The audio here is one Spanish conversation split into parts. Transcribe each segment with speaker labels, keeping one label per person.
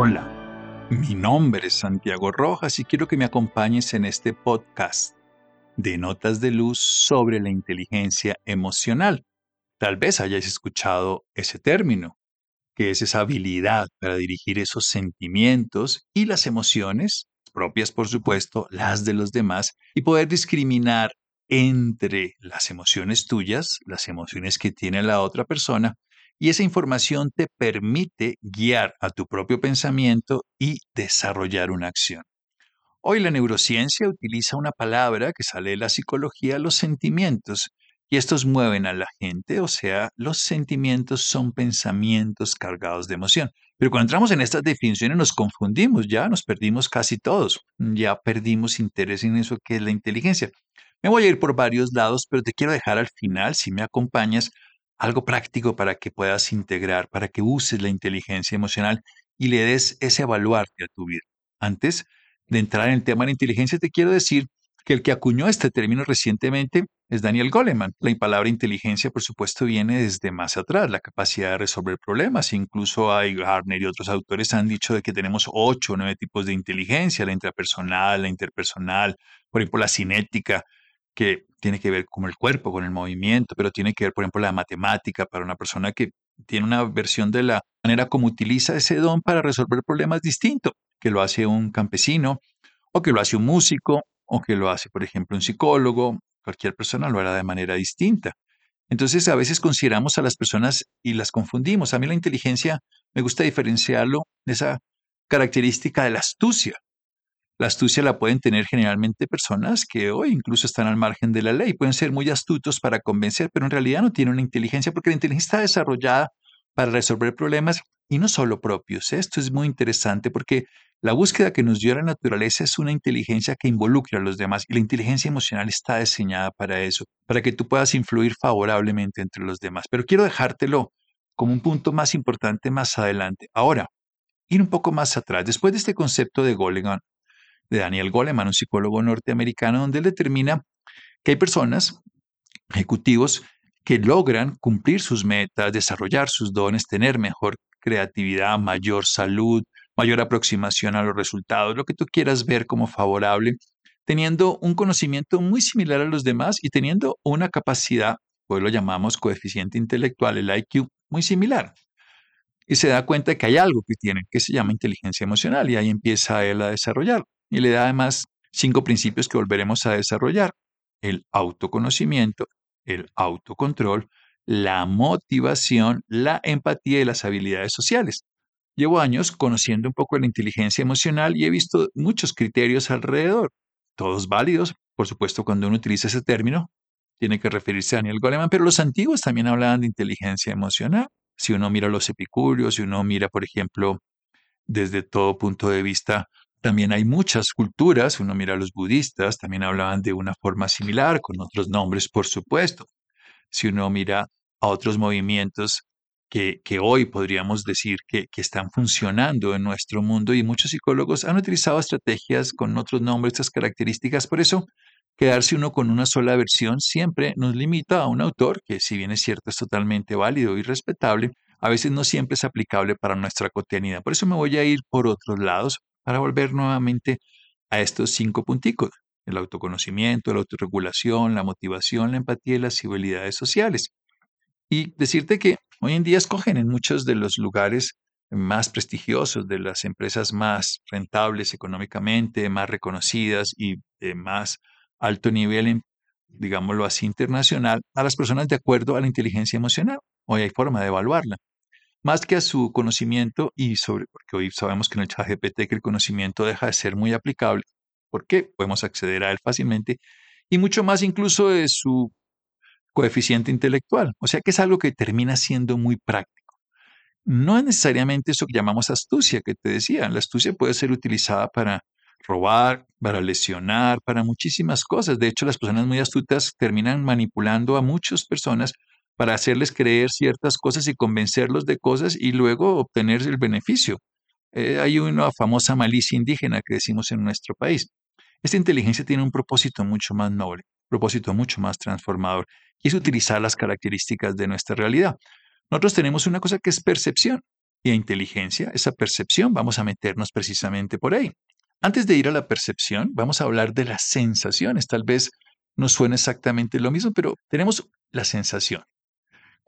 Speaker 1: Hola, mi nombre es Santiago Rojas y quiero que me acompañes en este podcast de notas de luz sobre la inteligencia emocional. Tal vez hayáis escuchado ese término, que es esa habilidad para dirigir esos sentimientos y las emociones, propias por supuesto, las de los demás, y poder discriminar entre las emociones tuyas, las emociones que tiene la otra persona, y esa información te permite guiar a tu propio pensamiento y desarrollar una acción. Hoy la neurociencia utiliza una palabra que sale de la psicología, los sentimientos, y estos mueven a la gente, o sea, los sentimientos son pensamientos cargados de emoción. Pero cuando entramos en estas definiciones nos confundimos, ya nos perdimos casi todos, ya perdimos interés en eso que es la inteligencia. Me voy a ir por varios lados, pero te quiero dejar al final, si me acompañas, algo práctico para que puedas integrar, para que uses la inteligencia emocional y le des ese evaluarte a tu vida. Antes de entrar en el tema de la inteligencia, te quiero decir que el que acuñó este término recientemente es Daniel Goleman. La palabra inteligencia, por supuesto, viene desde más atrás, la capacidad de resolver problemas. Incluso hay Garner y otros autores han dicho de que tenemos ocho o nueve tipos de inteligencia, la intrapersonal, la interpersonal, por ejemplo, la cinética, que tiene que ver con el cuerpo, con el movimiento, pero tiene que ver, por ejemplo, la matemática para una persona que tiene una versión de la manera como utiliza ese don para resolver problemas distinto, que lo hace un campesino, o que lo hace un músico, o que lo hace, por ejemplo, un psicólogo, cualquier persona lo hará de manera distinta. Entonces, a veces consideramos a las personas y las confundimos. A mí la inteligencia me gusta diferenciarlo de esa característica de la astucia. La astucia la pueden tener generalmente personas que hoy incluso están al margen de la ley. Pueden ser muy astutos para convencer, pero en realidad no tienen una inteligencia porque la inteligencia está desarrollada para resolver problemas y no solo propios. Esto es muy interesante porque la búsqueda que nos dio la naturaleza es una inteligencia que involucra a los demás y la inteligencia emocional está diseñada para eso, para que tú puedas influir favorablemente entre los demás. Pero quiero dejártelo como un punto más importante más adelante. Ahora, ir un poco más atrás. Después de este concepto de Goleman, de Daniel Goleman, un psicólogo norteamericano, donde determina que hay personas, ejecutivos, que logran cumplir sus metas, desarrollar sus dones, tener mejor creatividad, mayor salud, mayor aproximación a los resultados, lo que tú quieras ver como favorable, teniendo un conocimiento muy similar a los demás y teniendo una capacidad, hoy lo llamamos coeficiente intelectual, el IQ, muy similar y se da cuenta que hay algo que tiene, que se llama inteligencia emocional, y ahí empieza él a desarrollar. Y le da además cinco principios que volveremos a desarrollar. El autoconocimiento, el autocontrol, la motivación, la empatía y las habilidades sociales. Llevo años conociendo un poco la inteligencia emocional y he visto muchos criterios alrededor, todos válidos, por supuesto, cuando uno utiliza ese término, tiene que referirse a Daniel Goleman, pero los antiguos también hablaban de inteligencia emocional. Si uno mira los epicúreos, si uno mira, por ejemplo, desde todo punto de vista, también hay muchas culturas, uno mira a los budistas, también hablaban de una forma similar, con otros nombres, por supuesto. Si uno mira a otros movimientos que, que hoy podríamos decir que, que están funcionando en nuestro mundo y muchos psicólogos han utilizado estrategias con otros nombres, estas características. Por eso, quedarse uno con una sola versión siempre nos limita a un autor que, si bien es cierto, es totalmente válido y respetable, a veces no siempre es aplicable para nuestra cotidianidad. Por eso me voy a ir por otros lados para volver nuevamente a estos cinco punticos. El autoconocimiento, la autorregulación, la motivación, la empatía y las habilidades sociales. Y decirte que hoy en día escogen en muchos de los lugares más prestigiosos, de las empresas más rentables económicamente, más reconocidas y de más alto nivel, digámoslo así, internacional, a las personas de acuerdo a la inteligencia emocional. Hoy hay forma de evaluarla. Más que a su conocimiento y sobre, porque hoy sabemos que en el chat GPT que el conocimiento deja de ser muy aplicable, porque podemos acceder a él fácilmente, y mucho más incluso de su coeficiente intelectual. O sea que es algo que termina siendo muy práctico. No es necesariamente eso que llamamos astucia, que te decía. La astucia puede ser utilizada para robar, para lesionar, para muchísimas cosas. De hecho, las personas muy astutas terminan manipulando a muchas personas para hacerles creer ciertas cosas y convencerlos de cosas y luego obtener el beneficio. Eh, hay una famosa malicia indígena que decimos en nuestro país. Esta inteligencia tiene un propósito mucho más noble, un propósito mucho más transformador, y es utilizar las características de nuestra realidad. Nosotros tenemos una cosa que es percepción, y inteligencia, esa percepción, vamos a meternos precisamente por ahí. Antes de ir a la percepción, vamos a hablar de las sensaciones. Tal vez no suene exactamente lo mismo, pero tenemos la sensación.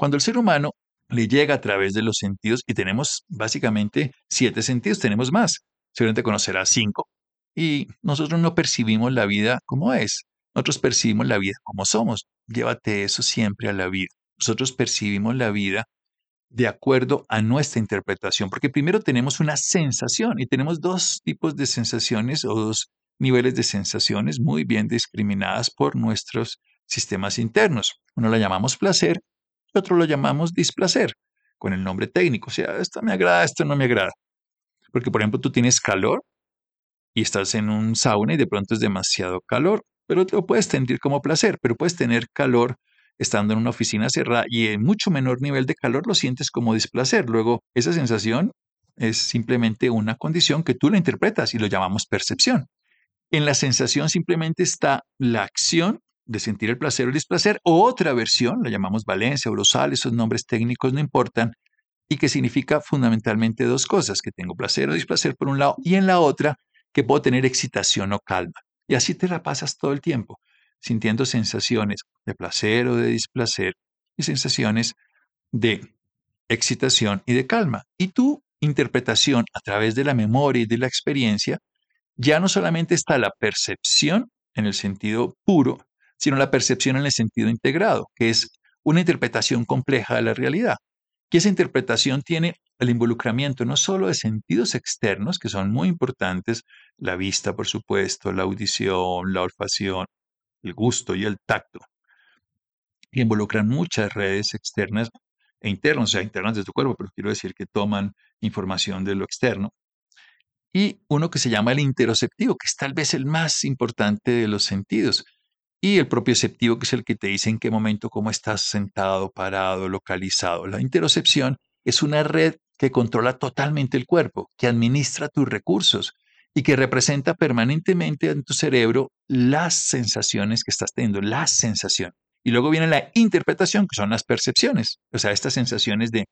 Speaker 1: Cuando el ser humano le llega a través de los sentidos, y tenemos básicamente siete sentidos, tenemos más, seguramente conocerá cinco, y nosotros no percibimos la vida como es, nosotros percibimos la vida como somos. Llévate eso siempre a la vida. Nosotros percibimos la vida de acuerdo a nuestra interpretación, porque primero tenemos una sensación y tenemos dos tipos de sensaciones o dos niveles de sensaciones muy bien discriminadas por nuestros sistemas internos. Uno lo llamamos placer otro lo llamamos displacer, con el nombre técnico. O sea, esto me agrada, esto no me agrada. Porque, por ejemplo, tú tienes calor y estás en un sauna y de pronto es demasiado calor, pero lo puedes sentir como placer, pero puedes tener calor estando en una oficina cerrada y en mucho menor nivel de calor lo sientes como displacer. Luego, esa sensación es simplemente una condición que tú la interpretas y lo llamamos percepción. En la sensación simplemente está la acción de sentir el placer o el displacer, o otra versión, la llamamos valencia, urosal, esos nombres técnicos no importan, y que significa fundamentalmente dos cosas, que tengo placer o displacer por un lado, y en la otra, que puedo tener excitación o calma. Y así te la pasas todo el tiempo sintiendo sensaciones de placer o de displacer y sensaciones de excitación y de calma. Y tu interpretación a través de la memoria y de la experiencia, ya no solamente está la percepción en el sentido puro, sino la percepción en el sentido integrado, que es una interpretación compleja de la realidad. Y esa interpretación tiene el involucramiento no solo de sentidos externos, que son muy importantes, la vista, por supuesto, la audición, la olfacción, el gusto y el tacto, y involucran muchas redes externas e internas, o sea, internas de tu cuerpo, pero quiero decir que toman información de lo externo. Y uno que se llama el interoceptivo, que es tal vez el más importante de los sentidos. Y el propioceptivo, que es el que te dice en qué momento, cómo estás sentado, parado, localizado. La interocepción es una red que controla totalmente el cuerpo, que administra tus recursos, y que representa permanentemente en tu cerebro las sensaciones que estás teniendo, la sensación. Y luego viene la interpretación, que son las percepciones. O sea, estas sensaciones de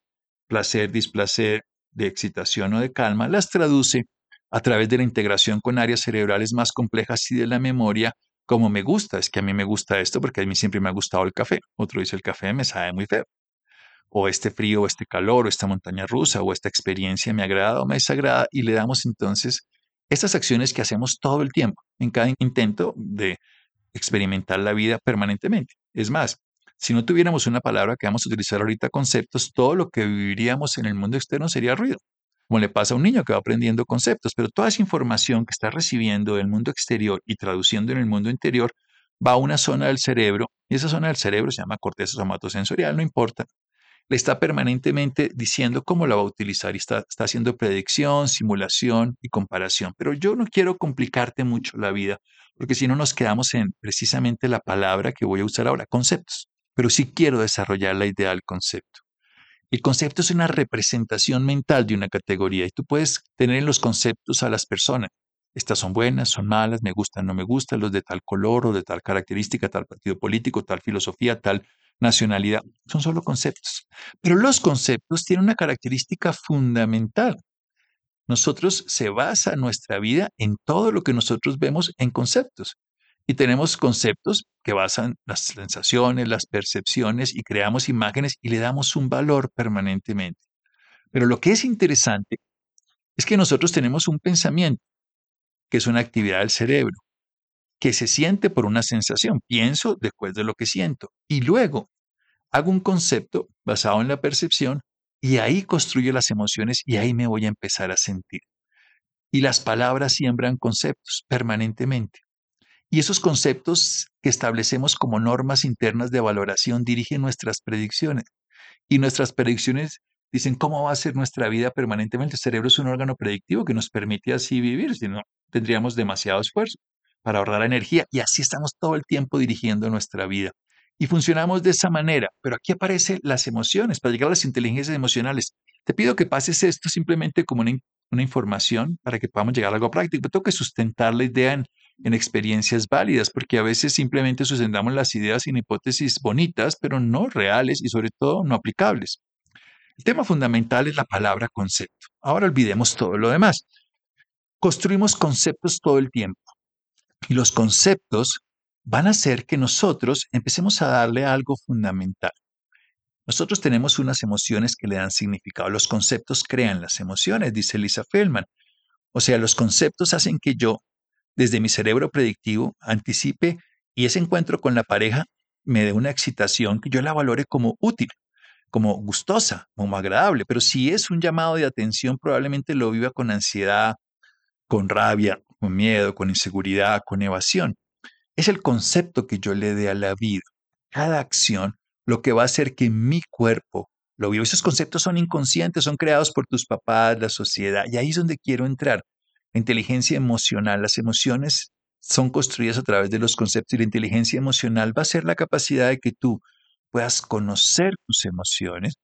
Speaker 1: placer, displacer, de excitación o de calma, las traduce a través de la integración con áreas cerebrales más complejas y de la memoria, como me gusta. Es que a mí me gusta esto porque a mí siempre me ha gustado el café. Otro dice el café me sabe muy feo. O este frío, o este calor, o esta montaña rusa, o esta experiencia me agrada o me desagrada. Y le damos entonces estas acciones que hacemos todo el tiempo, en cada intento de experimentar la vida permanentemente. Es más, si no tuviéramos una palabra que vamos a utilizar ahorita, conceptos, todo lo que viviríamos en el mundo externo sería ruido, como le pasa a un niño que va aprendiendo conceptos, pero toda esa información que está recibiendo del mundo exterior y traduciendo en el mundo interior va a una zona del cerebro, y esa zona del cerebro se llama corteza somatosensorial, no importa, le está permanentemente diciendo cómo la va a utilizar y está, está haciendo predicción, simulación y comparación. Pero yo no quiero complicarte mucho la vida, porque si no nos quedamos en precisamente la palabra que voy a usar ahora, conceptos. Pero sí quiero desarrollar la idea del concepto. El concepto es una representación mental de una categoría y tú puedes tener en los conceptos a las personas. Estas son buenas, son malas, me gustan, no me gustan, los de tal color o de tal característica, tal partido político, tal filosofía, tal nacionalidad, son solo conceptos. Pero los conceptos tienen una característica fundamental. Nosotros se basa nuestra vida en todo lo que nosotros vemos en conceptos. Y tenemos conceptos que basan las sensaciones, las percepciones y creamos imágenes y le damos un valor permanentemente. Pero lo que es interesante es que nosotros tenemos un pensamiento, que es una actividad del cerebro que se siente por una sensación. Pienso después de lo que siento. Y luego hago un concepto basado en la percepción y ahí construyo las emociones y ahí me voy a empezar a sentir. Y las palabras siembran conceptos permanentemente. Y esos conceptos que establecemos como normas internas de valoración dirigen nuestras predicciones. Y nuestras predicciones dicen cómo va a ser nuestra vida permanentemente. El cerebro es un órgano predictivo que nos permite así vivir, si no tendríamos demasiado esfuerzo para ahorrar energía y así estamos todo el tiempo dirigiendo nuestra vida. Y funcionamos de esa manera, pero aquí aparecen las emociones, para llegar a las inteligencias emocionales. Te pido que pases esto simplemente como una, información para que podamos llegar a algo práctico. Pero tengo que sustentar la idea en, en experiencias válidas, porque a veces simplemente sustentamos las ideas en hipótesis bonitas, pero no reales y sobre todo no aplicables. El tema fundamental es la palabra concepto. Ahora olvidemos todo lo demás. Construimos conceptos todo el tiempo y los conceptos van a hacer que nosotros empecemos a darle algo fundamental. Nosotros tenemos unas emociones que le dan significado. Los conceptos crean las emociones, dice Lisa Feldman. O sea, los conceptos hacen que yo, desde mi cerebro predictivo, anticipe y ese encuentro con la pareja me dé una excitación que yo la valore como útil, como gustosa, como agradable. Pero si es un llamado de atención, probablemente lo viva con ansiedad, con rabia, con miedo, con inseguridad, con evasión. Es el concepto que yo le dé a la vida. Cada acción lo que va a hacer que mi cuerpo lo viva. Esos conceptos son inconscientes, son creados por tus papás, la sociedad. Y ahí es donde quiero entrar. La inteligencia emocional, las emociones son construidas a través de los conceptos y la inteligencia emocional va a ser la capacidad de que tú puedas conocer tus emociones,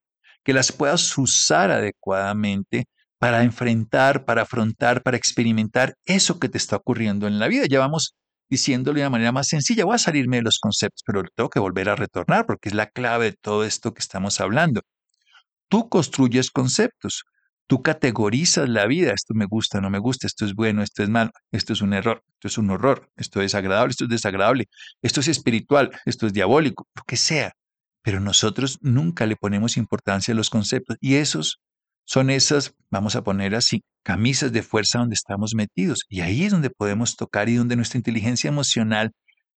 Speaker 1: que las puedas usar adecuadamente para enfrentar, para afrontar, para experimentar eso que te está ocurriendo en la vida. Ya vamos diciéndolo de una manera más sencilla, voy a salirme de los conceptos, pero tengo que volver a retornar porque es la clave de todo esto que estamos hablando. Tú construyes conceptos, tú categorizas la vida, esto me gusta, no me gusta, esto es bueno, esto es malo, esto es un error, esto es un horror, esto es agradable, esto es desagradable, esto es espiritual, esto es diabólico, lo que sea. Pero nosotros nunca le ponemos importancia a los conceptos y esos son esas, vamos a poner así, camisas de fuerza donde estamos metidos. Y ahí es donde podemos tocar y donde nuestra inteligencia emocional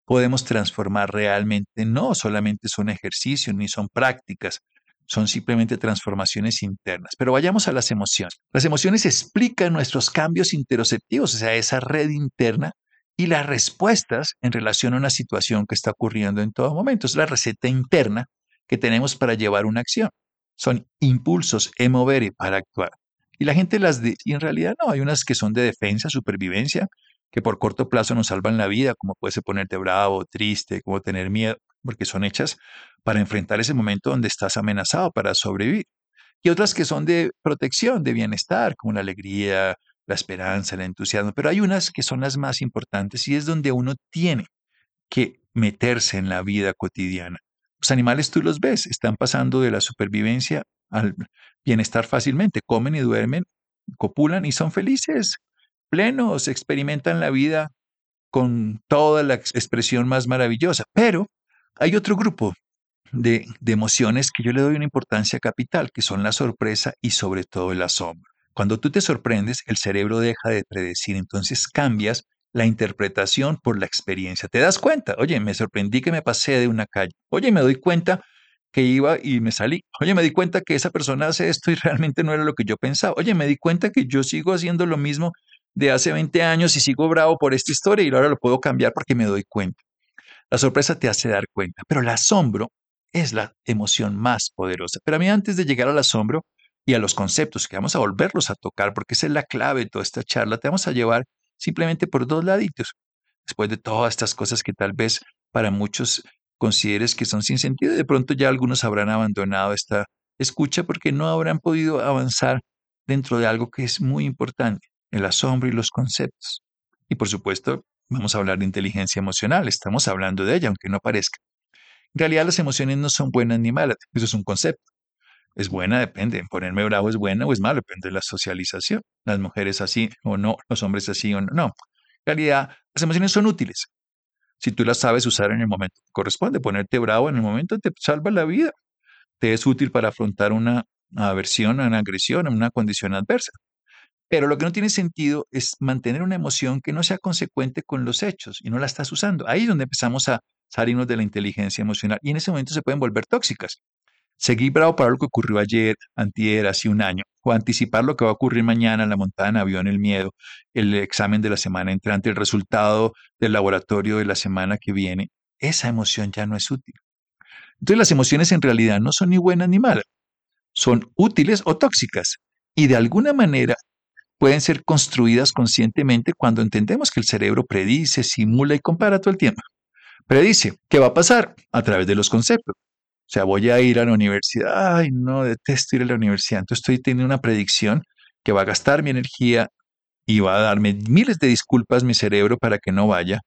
Speaker 1: podemos transformar realmente. No solamente son ejercicios ni son prácticas, son simplemente transformaciones internas. Pero vayamos a las emociones. Las emociones explican nuestros cambios interoceptivos, o sea, esa red interna y las respuestas en relación a una situación que está ocurriendo en todo momento. Es la receta interna que tenemos para llevar una acción son impulsos y para actuar. Y la gente las dice, y en realidad no, hay unas que son de defensa, supervivencia, que por corto plazo nos salvan la vida, como puede ponerte bravo, triste, como tener miedo, porque son hechas para enfrentar ese momento donde estás amenazado para sobrevivir. Y otras que son de protección, de bienestar, como la alegría, la esperanza, el entusiasmo. Pero hay unas que son las más importantes y es donde uno tiene que meterse en la vida cotidiana. Los animales tú los ves, están pasando de la supervivencia al bienestar fácilmente, comen y duermen, copulan y son felices, plenos, experimentan la vida con toda la expresión más maravillosa. Pero hay otro grupo de, emociones que yo le doy una importancia capital, que son la sorpresa y sobre todo el asombro. Cuando tú te sorprendes, el cerebro deja de predecir, entonces cambias la interpretación por la experiencia. ¿Te das cuenta? Oye, me sorprendí que me pasé de una calle. Oye, me doy cuenta que iba y me salí. Oye, me di cuenta que esa persona hace esto y realmente no era lo que yo pensaba. Oye, me di cuenta que yo sigo haciendo lo mismo de hace 20 años y sigo bravo por esta historia y ahora lo puedo cambiar porque me doy cuenta. La sorpresa te hace dar cuenta, pero el asombro es la emoción más poderosa. Pero a mí antes de llegar al asombro y a los conceptos, que vamos a volverlos a tocar, porque es la clave de toda esta charla, te vamos a llevar simplemente por dos laditos. Después de todas estas cosas que tal vez para muchos consideres que son sin sentido, de pronto ya algunos habrán abandonado esta escucha porque no habrán podido avanzar dentro de algo que es muy importante, el asombro y los conceptos. Y por supuesto, vamos a hablar de inteligencia emocional, estamos hablando de ella, aunque no parezca. En realidad las emociones no son buenas ni malas, eso es un concepto. Es buena, depende. Ponerme bravo es buena o es malo, depende de la socialización. Las mujeres así o no, los hombres así o no. No. En realidad, las emociones son útiles. Si tú las sabes usar en el momento que corresponde, ponerte bravo en el momento te salva la vida. Te es útil para afrontar una aversión, una agresión, una condición adversa. Pero lo que no tiene sentido es mantener una emoción que no sea consecuente con los hechos y no la estás usando. Ahí es donde empezamos a salirnos de la inteligencia emocional y en ese momento se pueden volver tóxicas. Seguir bravo para lo que ocurrió ayer, antier, hace un año, o anticipar lo que va a ocurrir mañana, la montada en avión, el miedo, el examen de la semana entrante, el resultado del laboratorio de la semana que viene, esa emoción ya no es útil. Entonces las emociones en realidad no son ni buenas ni malas, son útiles o tóxicas y de alguna manera pueden ser construidas conscientemente cuando entendemos que el cerebro predice, simula y compara todo el tiempo. Predice qué va a pasar a través de los conceptos. O sea, voy a ir a la universidad. Ay, no, detesto ir a la universidad. Entonces estoy teniendo una predicción que va a gastar mi energía y va a darme miles de disculpas mi cerebro para que no vaya.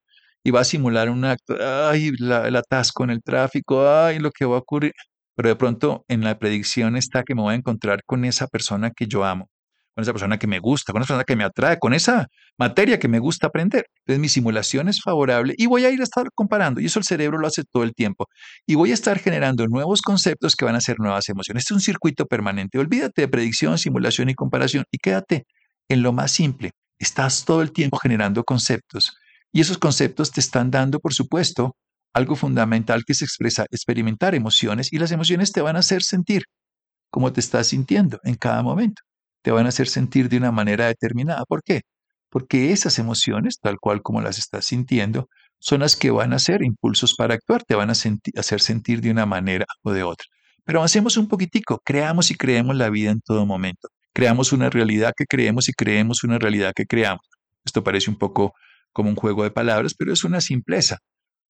Speaker 1: Y va a simular un acto, ay, el atasco en el tráfico, ay, lo que va a ocurrir. pero de pronto en la predicción está que me voy a encontrar con esa persona que yo amo, con esa persona que me gusta, con esa persona que me atrae, con esa materia que me gusta aprender. Entonces mi simulación es favorable y voy a ir a estar comparando, y eso el cerebro lo hace todo el tiempo, y voy a estar generando nuevos conceptos que van a ser nuevas emociones. Este es un circuito permanente. Olvídate de predicción, simulación y comparación y quédate en lo más simple. Estás todo el tiempo generando conceptos y esos conceptos te están dando, por supuesto, algo fundamental que se expresa, experimentar emociones y las emociones te van a hacer sentir como te estás sintiendo en cada momento. Te van a hacer sentir de una manera determinada. ¿Por qué? Porque esas emociones, tal cual como las estás sintiendo, son las que van a ser impulsos para actuar, te van a hacer sentir de una manera o de otra. Pero avancemos un poquitico, creamos y creemos la vida en todo momento. Creamos una realidad que creemos y creemos una realidad que creamos. Esto parece un poco como un juego de palabras, pero es una simpleza.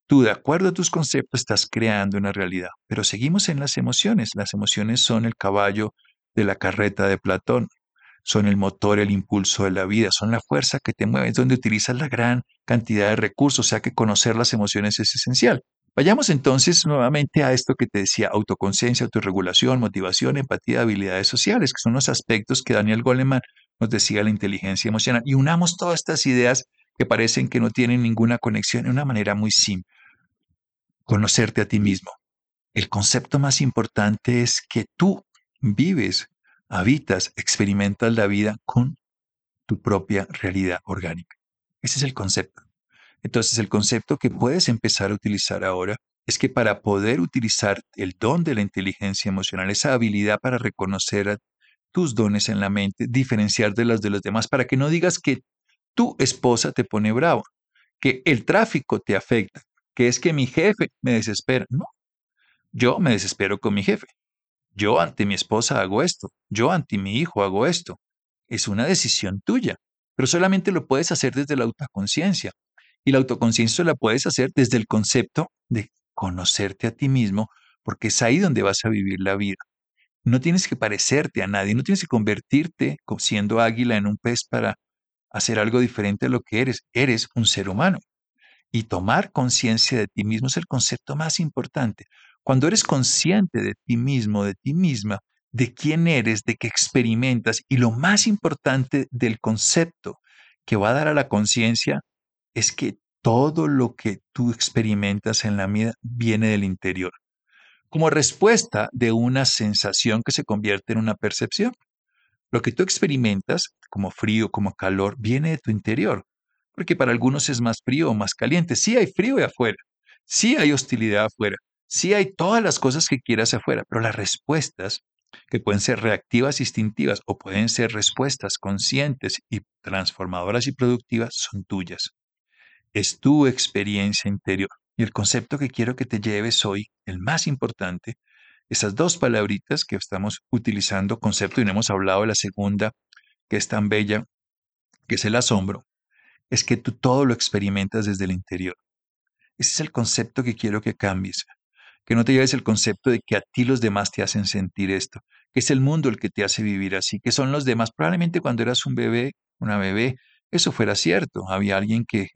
Speaker 1: Tú, de acuerdo a tus conceptos, estás creando una realidad. Pero seguimos en las emociones. Las emociones son el caballo de la carreta de Platón, son el motor, el impulso de la vida, son la fuerza que te mueve, es donde utilizas la gran cantidad de recursos, o sea que conocer las emociones es esencial. Vayamos entonces nuevamente a esto que te decía, autoconciencia, autorregulación, motivación, empatía, habilidades sociales, que son los aspectos que Daniel Goleman nos decía la inteligencia emocional. Y unamos todas estas ideas que parecen que no tienen ninguna conexión de una manera muy simple conocerte a ti mismo. El concepto más importante es que tú vives, habitas, experimentas la vida con tu propia realidad orgánica. Ese es el concepto. Entonces, el concepto que puedes empezar a utilizar ahora es que para poder utilizar el don de la inteligencia emocional, esa habilidad para reconocer tus dones en la mente, diferenciar de las de los demás, para que no digas que tu esposa te pone bravo, que el tráfico te afecta, que es que mi jefe me desespera. No, yo me desespero con mi jefe. Yo ante mi esposa hago esto. Yo ante mi hijo hago esto. Es una decisión tuya, pero solamente lo puedes hacer desde la autoconciencia. Y la autoconciencia la puedes hacer desde el concepto de conocerte a ti mismo, porque es ahí donde vas a vivir la vida. No tienes que parecerte a nadie, no tienes que convertirte siendo águila en un pez para hacer algo diferente a lo que eres. Eres un ser humano. Y tomar conciencia de ti mismo es el concepto más importante. Cuando eres consciente de ti mismo, de ti misma, de quién eres, de qué experimentas, y lo más importante del concepto que va a dar a la conciencia es que todo lo que tú experimentas en la vida viene del interior, como respuesta de una sensación que se convierte en una percepción. Lo que tú experimentas, como frío, como calor, viene de tu interior porque para algunos es más frío o más caliente. Sí hay frío afuera, sí hay hostilidad afuera, sí hay todas las cosas que quieras afuera, pero las respuestas que pueden ser reactivas, instintivas o pueden ser respuestas conscientes y transformadoras y productivas son tuyas. Es tu experiencia interior. Y el concepto que quiero que te lleves hoy, el más importante, esas dos palabritas que estamos utilizando, concepto, y no hemos hablado de la segunda, que es tan bella, que es el asombro, es que tú todo lo experimentas desde el interior. Ese es el concepto que quiero que cambies. Que no te lleves el concepto de que a ti los demás te hacen sentir esto, que es el mundo el que te hace vivir así, que son los demás. Probablemente cuando eras un bebé, una bebé, eso fuera cierto. Había alguien que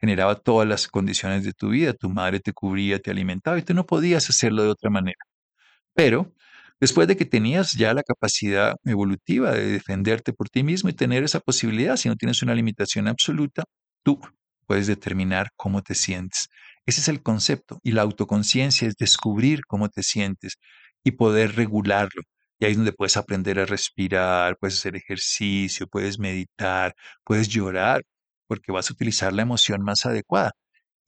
Speaker 1: generaba todas las condiciones de tu vida, tu madre te cubría, te alimentaba y tú no podías hacerlo de otra manera. Pero Después de que tenías ya la capacidad evolutiva de defenderte por ti mismo y tener esa posibilidad, si no tienes una limitación absoluta, tú puedes determinar cómo te sientes. Ese es el concepto. Y la autoconciencia es descubrir cómo te sientes y poder regularlo. Y ahí es donde puedes aprender a respirar, puedes hacer ejercicio, puedes meditar, puedes llorar, porque vas a utilizar la emoción más adecuada.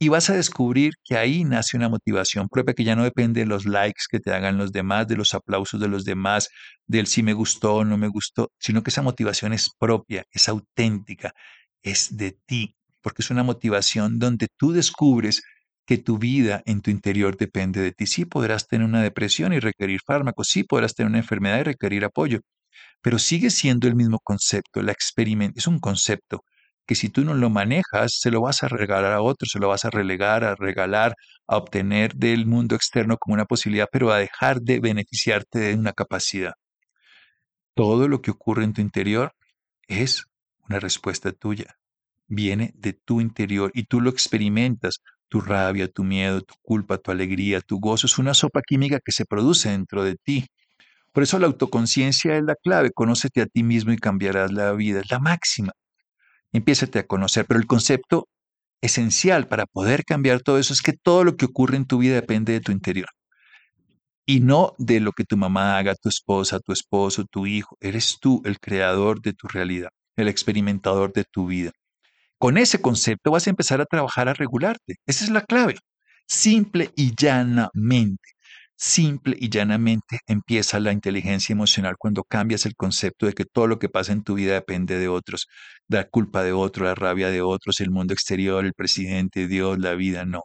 Speaker 1: Y vas a descubrir que ahí nace una motivación propia que ya no depende de los likes que te hagan los demás, de los aplausos de los demás, del si me gustó o no me gustó, sino que esa motivación es propia, es auténtica, es de ti, porque es una motivación donde tú descubres que tu vida en tu interior depende de ti. Sí podrás tener una depresión y requerir fármacos, sí podrás tener una enfermedad y requerir apoyo, pero sigue siendo el mismo concepto, la es un concepto que si tú no lo manejas, se lo vas a regalar a otro, se lo vas a relegar, a regalar, a obtener del mundo externo como una posibilidad, pero a dejar de beneficiarte de una capacidad. Todo lo que ocurre en tu interior es una respuesta tuya. Viene de tu interior y tú lo experimentas Tu rabia, tu miedo, tu culpa, tu alegría, tu gozo es una sopa química que se produce dentro de ti. Por eso la autoconciencia es la clave. Conócete a ti mismo y cambiarás la vida. Es la máxima. Empiézate a conocer. Pero el concepto esencial para poder cambiar todo eso es que todo lo que ocurre en tu vida depende de tu interior. Y no de lo que tu mamá haga, tu esposa, tu esposo, tu hijo. Eres tú el creador de tu realidad, el experimentador de tu vida. Con ese concepto vas a empezar a trabajar a regularte. Esa es la clave. Simple y llanamente. Simple y llanamente empieza la inteligencia emocional cuando cambias el concepto de que todo lo que pasa en tu vida depende de otros, la culpa de otros, la rabia de otros, el mundo exterior, el presidente, Dios, la vida, no.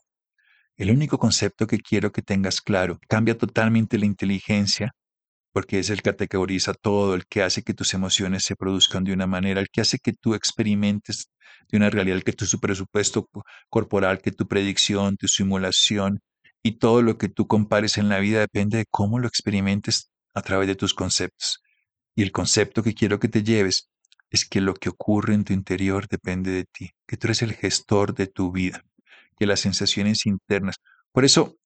Speaker 1: El único concepto que quiero que tengas claro, cambia totalmente la inteligencia porque es el que categoriza todo, el que hace que tus emociones se produzcan de una manera, el que hace que tú experimentes de una realidad, el que tu presupuesto corporal, que tu predicción, tu simulación y todo lo que tú compares en la vida depende de cómo lo experimentes a través de tus conceptos. Y el concepto que quiero que te lleves es que lo que ocurre en tu interior depende de ti, que tú eres el gestor de tu vida, que las sensaciones internas. Por eso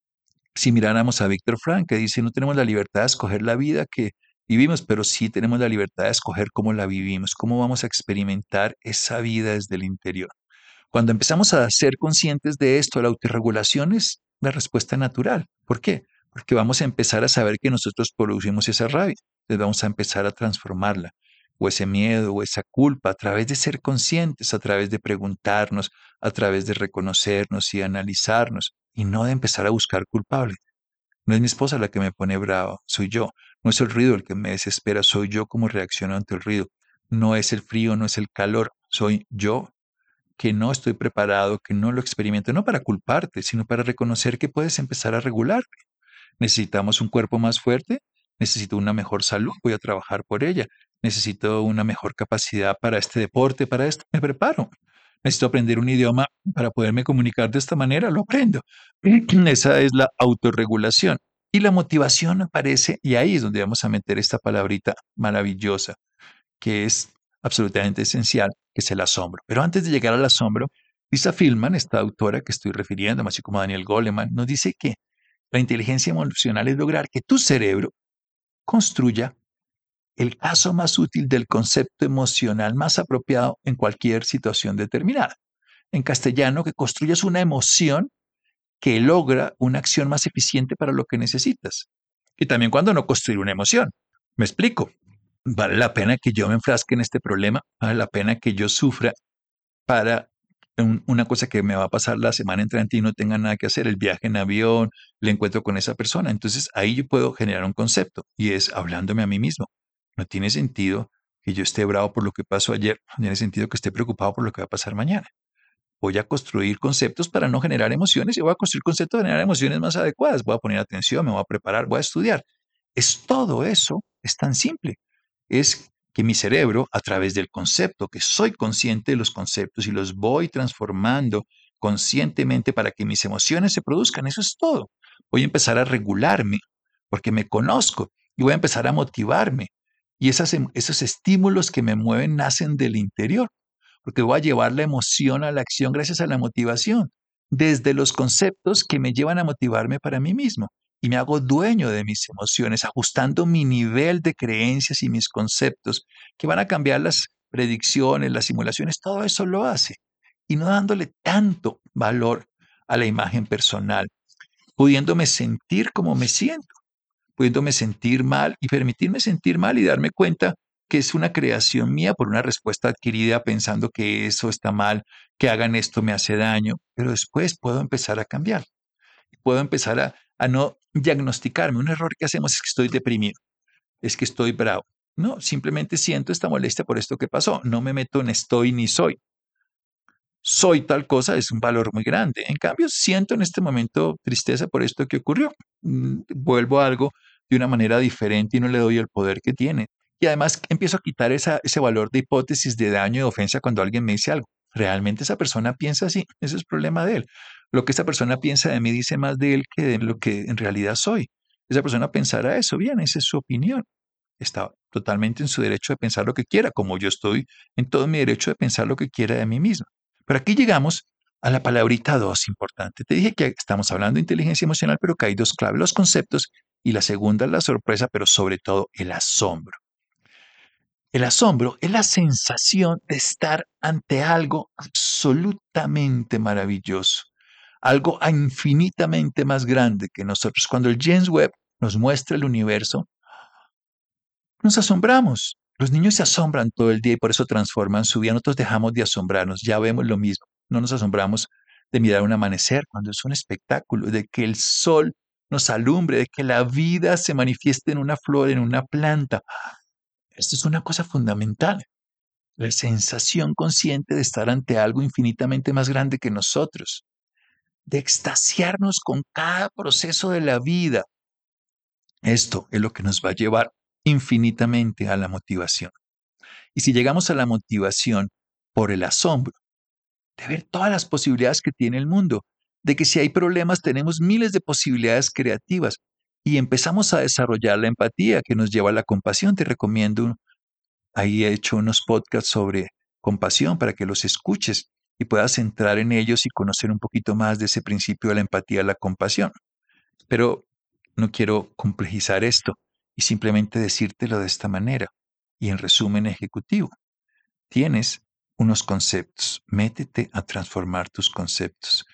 Speaker 1: si miráramos a Víctor Frank, que dice, no tenemos la libertad de escoger la vida que vivimos, pero sí tenemos la libertad de escoger cómo la vivimos, cómo vamos a experimentar esa vida desde el interior. Cuando empezamos a ser conscientes de esto, la autorregulación es la respuesta natural. ¿Por qué? Porque vamos a empezar a saber que nosotros producimos esa rabia. Entonces vamos a empezar a transformarla, o ese miedo, o esa culpa, a través de ser conscientes, a través de preguntarnos, a través de reconocernos y analizarnos y no de empezar a buscar culpable. No es mi esposa la que me pone bravo, soy yo. No es el ruido el que me desespera, soy yo como reacciono ante el ruido. No es el frío, no es el calor, soy yo que no estoy preparado, que no lo experimento, no para culparte, sino para reconocer que puedes empezar a regularte. Necesitamos un cuerpo más fuerte, necesito una mejor salud, voy a trabajar por ella. Necesito una mejor capacidad para este deporte, para esto, me preparo necesito aprender un idioma para poderme comunicar de esta manera, lo aprendo. Esa es la autorregulación. Y la motivación aparece, y ahí es donde vamos a meter esta palabrita maravillosa, que es absolutamente esencial, que es el asombro. Pero antes de llegar al asombro, Lisa Filman, esta autora que estoy refiriendo, así como Daniel Goleman, nos dice que la inteligencia emocional es lograr que tu cerebro construya el caso más útil del concepto emocional más apropiado en cualquier situación determinada. En castellano, que construyas una emoción que logra una acción más eficiente para lo que necesitas. Y también cuando no construir una emoción. Me explico. Vale la pena que yo me enfrasque en este problema, vale la pena que yo sufra para una cosa que me va a pasar la semana entrante y no tenga nada que hacer, el viaje en avión, el encuentro con esa persona. Entonces ahí yo puedo generar un concepto y es hablándome a mí mismo. No tiene sentido que yo esté bravo por lo que pasó ayer, no tiene sentido que esté preocupado por lo que va a pasar mañana. Voy a construir conceptos para no generar emociones y voy a construir conceptos para generar emociones más adecuadas. Voy a poner atención, me voy a preparar, voy a estudiar. Es todo eso, es tan simple. Es que mi cerebro, a través del concepto, que soy consciente de los conceptos y los voy transformando conscientemente para que mis emociones se produzcan, eso es todo. Voy a empezar a regularme porque me conozco y voy a empezar a motivarme y em, esos estímulos que me mueven nacen del interior, porque voy a llevar la emoción a la acción gracias a la motivación, desde los conceptos que me llevan a motivarme para mí mismo. Y me hago dueño de mis emociones, ajustando mi nivel de creencias y mis conceptos, que van a cambiar las predicciones, las simulaciones, todo eso lo hace. Y no dándole tanto valor a la imagen personal, pudiéndome sentir como me siento pudiéndome sentir mal y permitirme sentir mal y darme cuenta que es una creación mía por una respuesta adquirida pensando que eso está mal, que hagan esto me hace daño, pero después puedo empezar a cambiar. Puedo empezar a, a no diagnosticarme. Un error que hacemos es que estoy deprimido, es que estoy bravo. No, simplemente siento esta molestia por esto que pasó. No me meto en estoy ni soy. Soy tal cosa es un valor muy grande. En cambio, siento en este momento tristeza por esto que ocurrió. Mm, vuelvo a algo de una manera diferente y no le doy el poder que tiene. Y además empiezo a quitar ese valor de hipótesis de daño y ofensa cuando alguien me dice algo. Realmente esa persona piensa así, ese es problema de él. Lo que esa persona piensa de mí dice más de él que de lo que en realidad soy. Esa persona pensará eso, bien, esa es su opinión. Está totalmente en su derecho de pensar lo que quiera, como yo estoy en todo mi derecho de pensar lo que quiera de mí mismo. Pero aquí llegamos a la palabrita dos importante. Te dije que estamos hablando de inteligencia emocional, pero que hay dos claves, los conceptos y la segunda es la sorpresa, pero sobre todo el asombro. El asombro es la sensación de estar ante algo absolutamente maravilloso, algo infinitamente más grande que nosotros. Cuando el James Webb nos muestra el universo, nos asombramos. Los niños se asombran todo el día y por eso transforman su vida. Nosotros dejamos de asombrarnos, ya vemos lo mismo no nos asombramos de mirar un amanecer cuando es un espectáculo, de que el sol nos alumbre, de que la vida se manifieste en una flor, en una planta. Esto es una cosa fundamental. La sensación consciente de estar ante algo infinitamente más grande que nosotros, de extasiarnos con cada proceso de la vida. Esto es lo que nos va a llevar infinitamente a la motivación. Y si llegamos a la motivación por el asombro, de ver todas las posibilidades que tiene el mundo, de que si hay problemas tenemos miles de posibilidades creativas y empezamos a desarrollar la empatía que nos lleva a la compasión. Te recomiendo, ahí he hecho unos podcasts sobre compasión para que los escuches y puedas entrar en ellos y conocer un poquito más de ese principio de la empatía, la compasión. Pero no quiero complejizar esto y simplemente decírtelo de esta manera y en resumen ejecutivo. Tienes unos conceptos. Métete a transformar tus conceptos.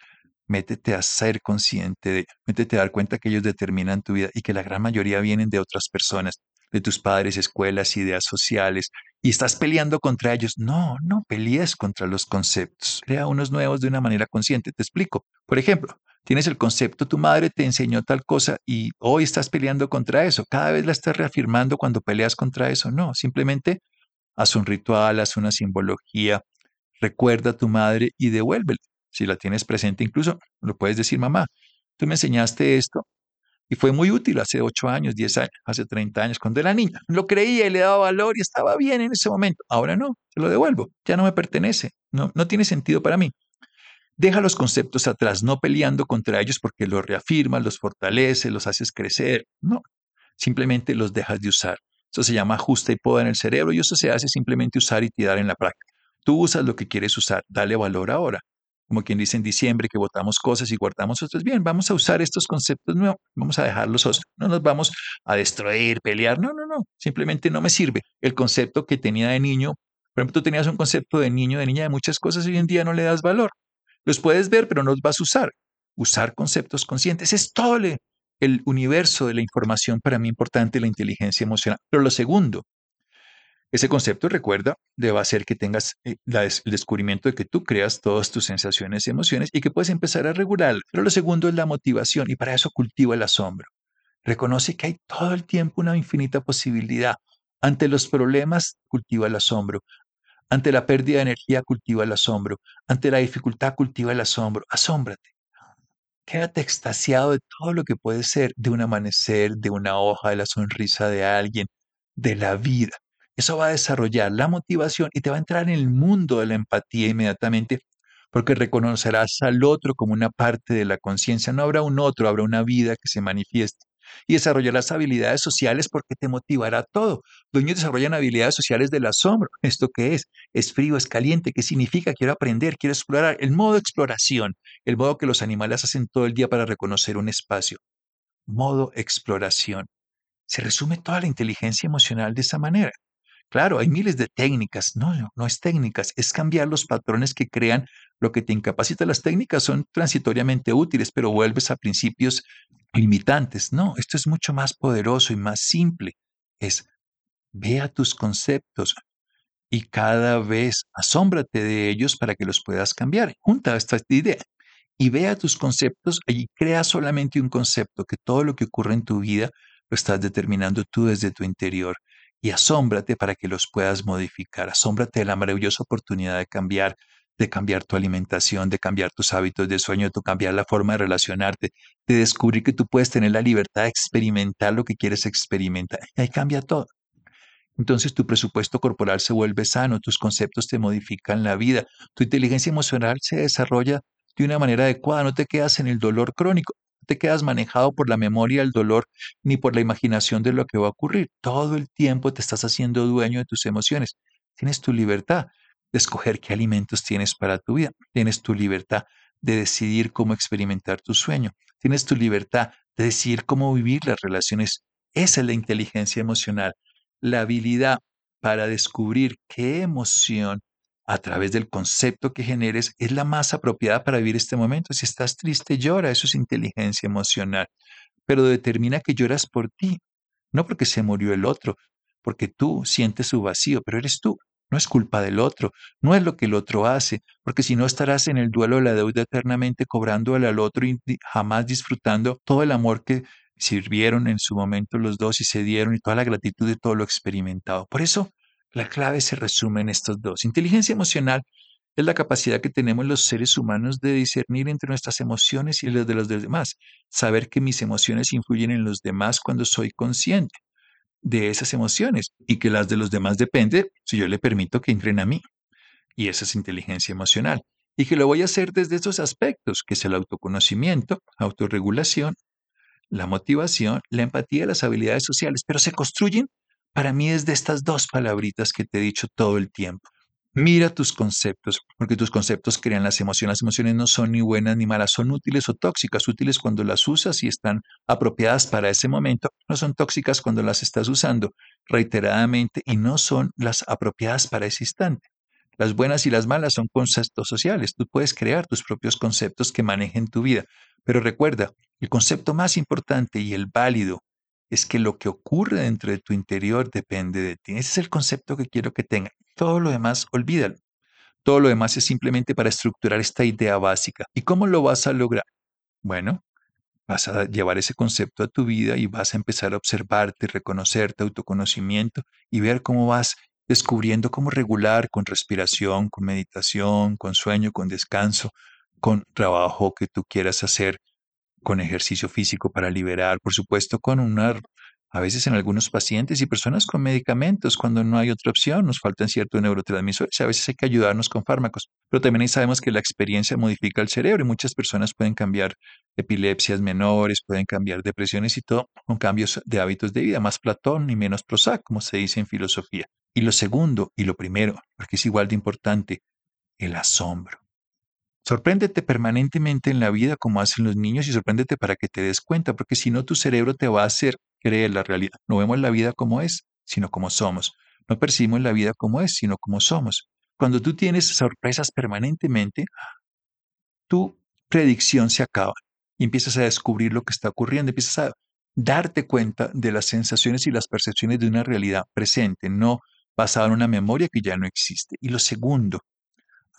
Speaker 1: Métete a ser consciente de, métete a dar cuenta que ellos determinan tu vida y que la gran mayoría vienen de otras personas, de tus padres, escuelas, ideas sociales, y estás peleando contra ellos. No, no pelees contra los conceptos. Crea unos nuevos de una manera consciente. Te explico. Por ejemplo, tienes el concepto, tu madre te enseñó tal cosa y hoy estás peleando contra eso. Cada vez la estás reafirmando cuando peleas contra eso. No, simplemente haz un ritual, haz una simbología, recuerda a tu madre y devuélvele. Si la tienes presente, incluso lo puedes decir, mamá, tú me enseñaste esto y fue muy útil hace 8 años, 10 años, hace 30 años, cuando era niña. Lo creía y le daba valor y estaba bien en ese momento. Ahora no, te lo devuelvo, ya no me pertenece, no, no tiene sentido para mí. Deja los conceptos atrás, no peleando contra ellos porque los reafirmas, los fortalece, los haces crecer. No, simplemente los dejas de usar. Eso se llama ajuste y poda en el cerebro y eso se hace simplemente usar y tirar en la práctica. Tú usas lo que quieres usar, dale valor ahora. Como quien dice en diciembre que votamos cosas y guardamos otras. Bien, vamos a usar estos conceptos nuevos, vamos a dejarlos, no nos vamos a destruir, pelear. No, no, no, simplemente no me sirve. El concepto que tenía de niño, por ejemplo, tú tenías un concepto de niño, de niña de muchas cosas y hoy en día no le das valor. Los puedes ver, pero no los vas a usar. Usar conceptos conscientes es todo el universo de la información para mí importante, la inteligencia emocional. Pero lo segundo, ese concepto, recuerda, debe hacer que tengas eh, el descubrimiento de que tú creas todas tus sensaciones y emociones y que puedes empezar a regular. Pero lo segundo es la motivación y para eso cultiva el asombro. Reconoce que hay todo el tiempo una infinita posibilidad. Ante los problemas, cultiva el asombro. Ante la pérdida de energía, cultiva el asombro. Ante la dificultad, cultiva el asombro. Asómbrate. Quédate extasiado de todo lo que puede ser, de un amanecer, de una hoja, de la sonrisa de alguien, de la vida. Eso va a desarrollar la motivación y te va a entrar en el mundo de la empatía inmediatamente porque reconocerás al otro como una parte de la conciencia. No habrá un otro, habrá una vida que se manifieste. Y desarrollarás habilidades sociales porque te motivará todo. Los niños desarrollan habilidades sociales del asombro. ¿Esto qué es? Es frío, es caliente. ¿Qué significa? Quiero aprender, quiero explorar. El modo de exploración, el modo que los animales hacen todo el día para reconocer un espacio. Modo exploración. Se resume toda la inteligencia emocional de esa manera. Claro, hay miles de técnicas. No, no, no es técnicas, es cambiar los patrones que crean lo que te incapacita. Las técnicas son transitoriamente útiles, pero vuelves a principios limitantes. No, esto es mucho más poderoso y más simple. Es vea tus conceptos y cada vez asómbrate de ellos para que los puedas cambiar. Junta esta idea y vea tus conceptos y crea solamente un concepto que todo lo que ocurre en tu vida lo estás determinando tú desde tu interior y asómbrate para que los puedas modificar. Asómbrate de la maravillosa oportunidad de cambiar, de cambiar tu alimentación, de cambiar tus hábitos de sueño, de cambiar la forma de relacionarte, de descubrir que tú puedes tener la libertad de experimentar lo que quieres experimentar. Y ahí cambia todo. Entonces tu presupuesto corporal se vuelve sano, tus conceptos te modifican la vida, tu inteligencia emocional se desarrolla de una manera adecuada, no te quedas en el dolor crónico te quedas manejado por la memoria del dolor ni por la imaginación de lo que va a ocurrir. Todo el tiempo te estás haciendo dueño de tus emociones. Tienes tu libertad. De escoger qué alimentos tienes para tu vida. Tienes tu libertad de decidir cómo experimentar tu sueño. Tienes tu libertad de decidir cómo vivir las relaciones. Esa es la inteligencia emocional, la habilidad para descubrir qué emoción a través del concepto que generes es la más apropiada para vivir este momento. Si estás triste, llora, eso es inteligencia emocional, pero determina que lloras por ti, no porque se murió el otro, porque tú sientes su vacío, pero eres tú. No es culpa del otro, no es lo que el otro hace, porque si no estarás en el duelo de la deuda eternamente cobrando al otro y jamás disfrutando todo el amor que sirvieron en su momento los dos y se dieron y toda la gratitud de todo lo experimentado. Por eso, la clave se resume en estos dos. Inteligencia emocional es la capacidad que tenemos los seres humanos de discernir entre nuestras emociones y las de los demás, saber que mis emociones influyen en los demás cuando soy consciente de esas emociones y que las de los demás depende si yo le permito que entren a mí. Y esa es inteligencia emocional. Y que lo voy a hacer desde estos aspectos, que es el autoconocimiento, autorregulación, la motivación, la empatía las habilidades sociales, pero se construyen para mí desde estas dos palabritas que te he dicho todo el tiempo. Mira tus conceptos, porque tus conceptos crean las emociones. Las emociones no son ni buenas ni malas, son útiles o tóxicas. Útiles cuando las usas y están apropiadas para ese momento. No son tóxicas cuando las estás usando reiteradamente y no son las apropiadas para ese instante. Las buenas y las malas son conceptos sociales. Tú puedes crear tus propios conceptos que manejen tu vida. Pero recuerda, el concepto más importante y el válido es que lo que ocurre dentro de tu interior depende de ti. Ese es el concepto que quiero que tenga. Todo lo demás, olvídalo. Todo lo demás es simplemente para estructurar esta idea básica. ¿Y cómo lo vas a lograr? Bueno, vas a llevar ese concepto a tu vida y vas a empezar a observarte, reconocerte, autoconocimiento y ver cómo vas descubriendo cómo regular con respiración, con meditación, con sueño, con descanso, con trabajo que tú quieras hacer con ejercicio físico para liberar, por supuesto, con una, a veces en algunos pacientes y personas con medicamentos, cuando no hay otra opción, nos faltan ciertos neurotransmisores, a veces hay que ayudarnos con fármacos, pero también sabemos que la experiencia modifica el cerebro y muchas personas pueden cambiar epilepsias menores, pueden cambiar depresiones y todo con cambios de hábitos de vida, más Platón y menos Prozac, como se dice en filosofía. Y lo segundo y lo primero, porque es igual de importante, el asombro. Sorpréndete permanentemente en la vida como hacen los niños y sorpréndete para que te des cuenta, porque si no tu cerebro te va a hacer creer la realidad. No vemos la vida como es, sino como somos. No percibimos la vida como es, sino como somos. Cuando tú tienes sorpresas permanentemente, tu predicción se acaba y empiezas a descubrir lo que está ocurriendo, empiezas a darte cuenta de las sensaciones y las percepciones de una realidad presente, no basada en una memoria que ya no existe. Y lo segundo,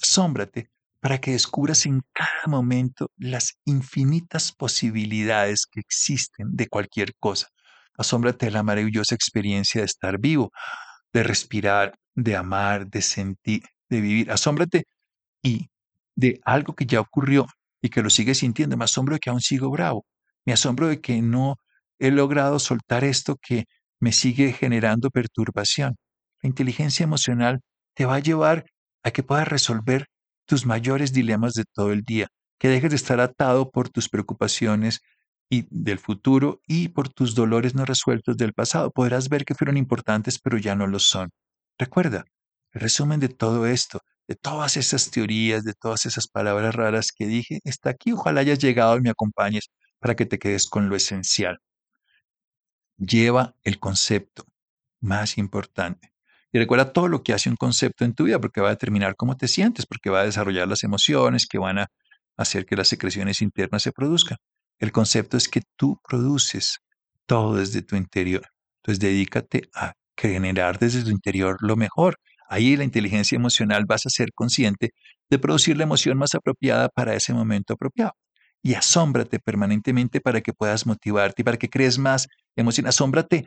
Speaker 1: asómbrate para que descubras en cada momento las infinitas posibilidades que existen de cualquier cosa. Asómbrate de la maravillosa experiencia de estar vivo, de respirar, de amar, de sentir, de vivir. Asómbrate y de algo que ya ocurrió y que lo sigues sintiendo. Me asombro de que aún sigo bravo. Me asombro de que no he logrado soltar esto que me sigue generando perturbación. La inteligencia emocional te va a llevar a que puedas resolver tus mayores dilemas de todo el día, que dejes de estar atado por tus preocupaciones y del futuro y por tus dolores no resueltos del pasado. Podrás ver que fueron importantes, pero ya no lo son. Recuerda, el resumen de todo esto, de todas esas teorías, de todas esas palabras raras que dije, está aquí. Ojalá hayas llegado y me acompañes para que te quedes con lo esencial. Lleva el concepto más importante. Y recuerda todo lo que hace un concepto en tu vida, porque va a determinar cómo te sientes, porque va a desarrollar las emociones que van a hacer que las secreciones internas se produzcan. El concepto es que tú produces todo desde tu interior. Entonces, dedícate a generar desde tu interior lo mejor. Ahí la inteligencia emocional vas a ser consciente de producir la emoción más apropiada para ese momento apropiado y asómbrate permanentemente para que puedas motivarte y para que crees más emoción. Asómbrate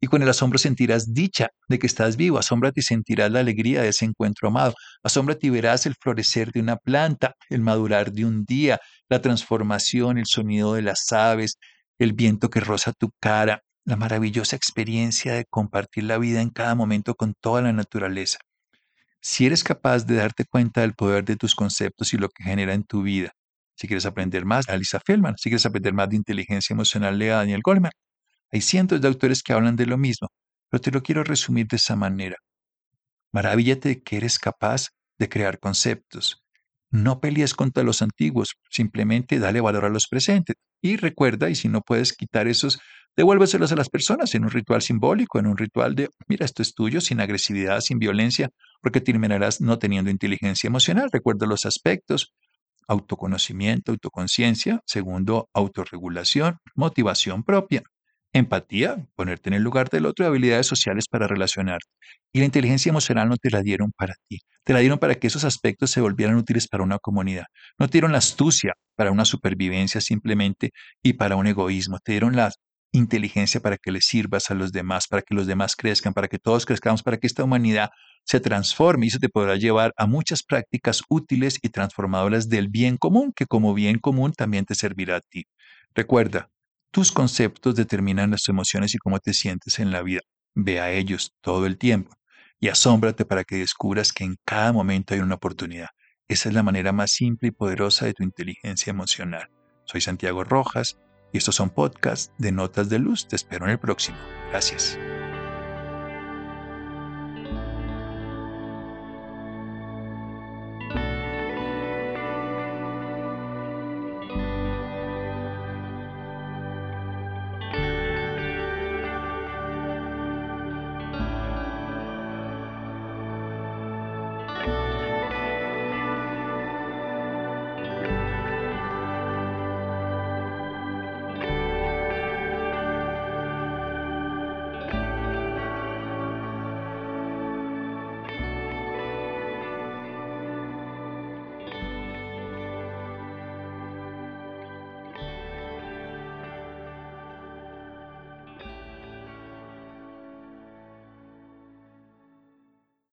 Speaker 1: y con el asombro sentirás dicha de que estás vivo. Asómbrate y sentirás la alegría de ese encuentro amado. Asómbrate y verás el florecer de una planta, el madurar de un día, la transformación, el sonido de las aves, el viento que roza tu cara, la maravillosa experiencia de compartir la vida en cada momento con toda la naturaleza. Si eres capaz de darte cuenta del poder de tus conceptos y lo que genera en tu vida, si quieres aprender más, Alisa Feldman. Si quieres aprender más de inteligencia emocional, lea a Daniel Goleman. Hay cientos de autores que hablan de lo mismo, pero te lo quiero resumir de esa manera. Maravíllate de que eres capaz de crear conceptos. No pelees contra los antiguos, simplemente dale valor a los presentes. Y recuerda, y si no puedes quitar esos, devuélveselos a las personas en un ritual simbólico, en un ritual de, mira, esto es tuyo, sin agresividad, sin violencia, porque terminarás no teniendo inteligencia emocional. Recuerda los aspectos, autoconocimiento, autoconciencia. Segundo, autorregulación, motivación propia. Empatía, ponerte en el lugar del otro y habilidades sociales para relacionarte. Y la inteligencia emocional no te la dieron para ti, te la dieron para que esos aspectos se volvieran útiles para una comunidad. No te dieron la astucia para una supervivencia simplemente y para un egoísmo, te dieron la inteligencia para que le sirvas a los demás, para que los demás crezcan, para que todos crezcamos, para que esta humanidad se transforme y eso te podrá llevar a muchas prácticas útiles y transformadoras del bien común, que como bien común también te servirá a ti. Recuerda, tus conceptos determinan las emociones y cómo te sientes en la vida. Ve a ellos todo el tiempo y asómbrate para que descubras que en cada momento hay una oportunidad. Esa es la manera más simple y poderosa de tu inteligencia emocional. Soy Santiago Rojas y estos son podcasts de Notas de Luz. Te espero en el próximo. Gracias.